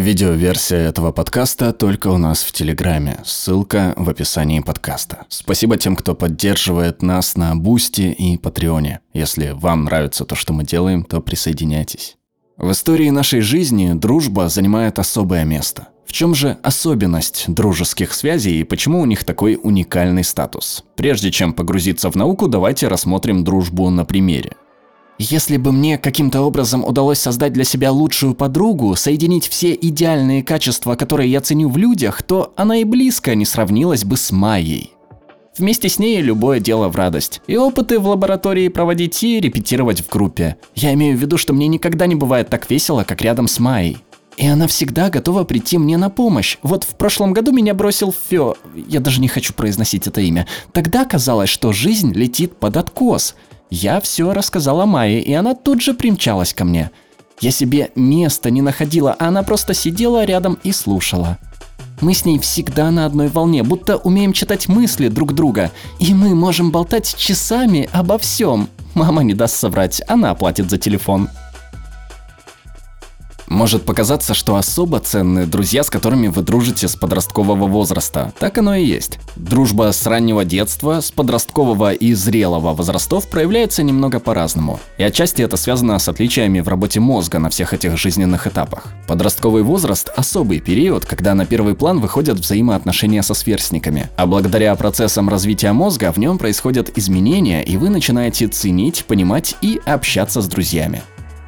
Видеоверсия этого подкаста только у нас в Телеграме. Ссылка в описании подкаста. Спасибо тем, кто поддерживает нас на Бусти и Патреоне. Если вам нравится то, что мы делаем, то присоединяйтесь. В истории нашей жизни дружба занимает особое место. В чем же особенность дружеских связей и почему у них такой уникальный статус? Прежде чем погрузиться в науку, давайте рассмотрим дружбу на примере. Если бы мне каким-то образом удалось создать для себя лучшую подругу, соединить все идеальные качества, которые я ценю в людях, то она и близко не сравнилась бы с Майей. Вместе с ней любое дело в радость. И опыты в лаборатории проводить и репетировать в группе. Я имею в виду, что мне никогда не бывает так весело, как рядом с Майей. И она всегда готова прийти мне на помощь. Вот в прошлом году меня бросил Фё, я даже не хочу произносить это имя. Тогда казалось, что жизнь летит под откос. Я все рассказала Майе, и она тут же примчалась ко мне. Я себе места не находила, а она просто сидела рядом и слушала. Мы с ней всегда на одной волне, будто умеем читать мысли друг друга. И мы можем болтать часами обо всем. Мама не даст соврать, она оплатит за телефон. Может показаться, что особо ценны друзья, с которыми вы дружите с подросткового возраста. Так оно и есть. Дружба с раннего детства, с подросткового и зрелого возрастов проявляется немного по-разному. И отчасти это связано с отличиями в работе мозга на всех этих жизненных этапах. Подростковый возраст – особый период, когда на первый план выходят взаимоотношения со сверстниками. А благодаря процессам развития мозга в нем происходят изменения, и вы начинаете ценить, понимать и общаться с друзьями.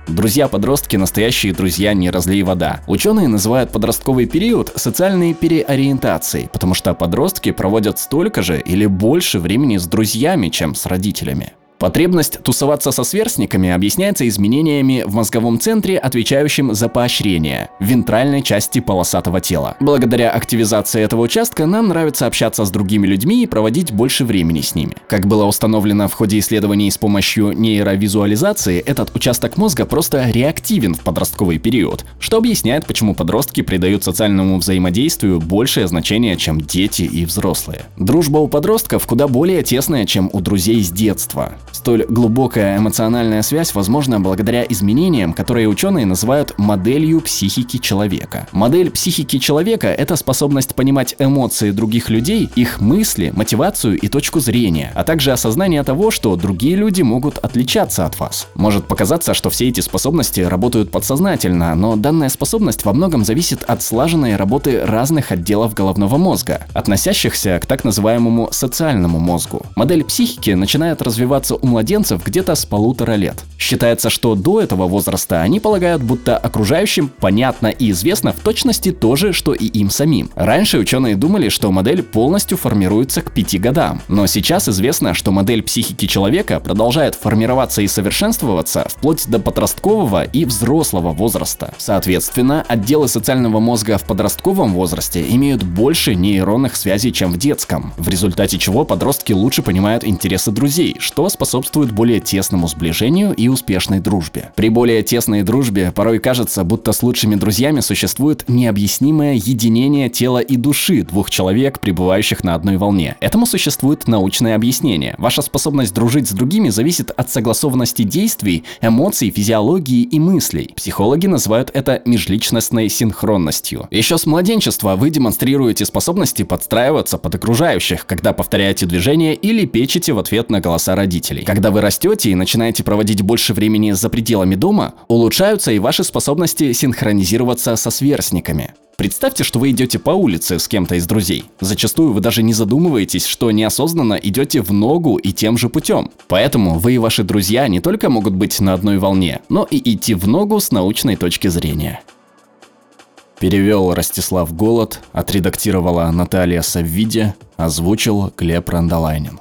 Друзья-подростки – настоящие друзья не разлей вода. Ученые называют подростковый период социальной переориентацией, потому что подростки проводят столько же или больше времени с друзьями, чем с родителями. Потребность тусоваться со сверстниками объясняется изменениями в мозговом центре, отвечающем за поощрение, в вентральной части полосатого тела. Благодаря активизации этого участка нам нравится общаться с другими людьми и проводить больше времени с ними. Как было установлено в ходе исследований с помощью нейровизуализации, этот участок мозга просто реактивен в подростковый период, что объясняет, почему подростки придают социальному взаимодействию большее значение, чем дети и взрослые. Дружба у подростков куда более тесная, чем у друзей с детства. Столь глубокая эмоциональная связь возможна благодаря изменениям, которые ученые называют моделью психики человека. Модель психики человека – это способность понимать эмоции других людей, их мысли, мотивацию и точку зрения, а также осознание того, что другие люди могут отличаться от вас. Может показаться, что все эти способности работают подсознательно, но данная способность во многом зависит от слаженной работы разных отделов головного мозга, относящихся к так называемому социальному мозгу. Модель психики начинает развиваться у младенцев где-то с полутора лет. Считается, что до этого возраста они полагают, будто окружающим понятно и известно в точности то же, что и им самим. Раньше ученые думали, что модель полностью формируется к пяти годам, но сейчас известно, что модель психики человека продолжает формироваться и совершенствоваться вплоть до подросткового и взрослого возраста. Соответственно, отделы социального мозга в подростковом возрасте имеют больше нейронных связей, чем в детском, в результате чего подростки лучше понимают интересы друзей, что способствует способствует более тесному сближению и успешной дружбе. При более тесной дружбе порой кажется, будто с лучшими друзьями существует необъяснимое единение тела и души двух человек, пребывающих на одной волне. Этому существует научное объяснение. Ваша способность дружить с другими зависит от согласованности действий, эмоций, физиологии и мыслей. Психологи называют это межличностной синхронностью. Еще с младенчества вы демонстрируете способности подстраиваться под окружающих, когда повторяете движения или печете в ответ на голоса родителей. Когда вы растете и начинаете проводить больше времени за пределами дома, улучшаются и ваши способности синхронизироваться со сверстниками. Представьте, что вы идете по улице с кем-то из друзей. Зачастую вы даже не задумываетесь, что неосознанно идете в ногу и тем же путем. Поэтому вы и ваши друзья не только могут быть на одной волне, но и идти в ногу с научной точки зрения. Перевел Ростислав Голод, отредактировала Наталья Саввиди, озвучил Глеб Рандолайнин.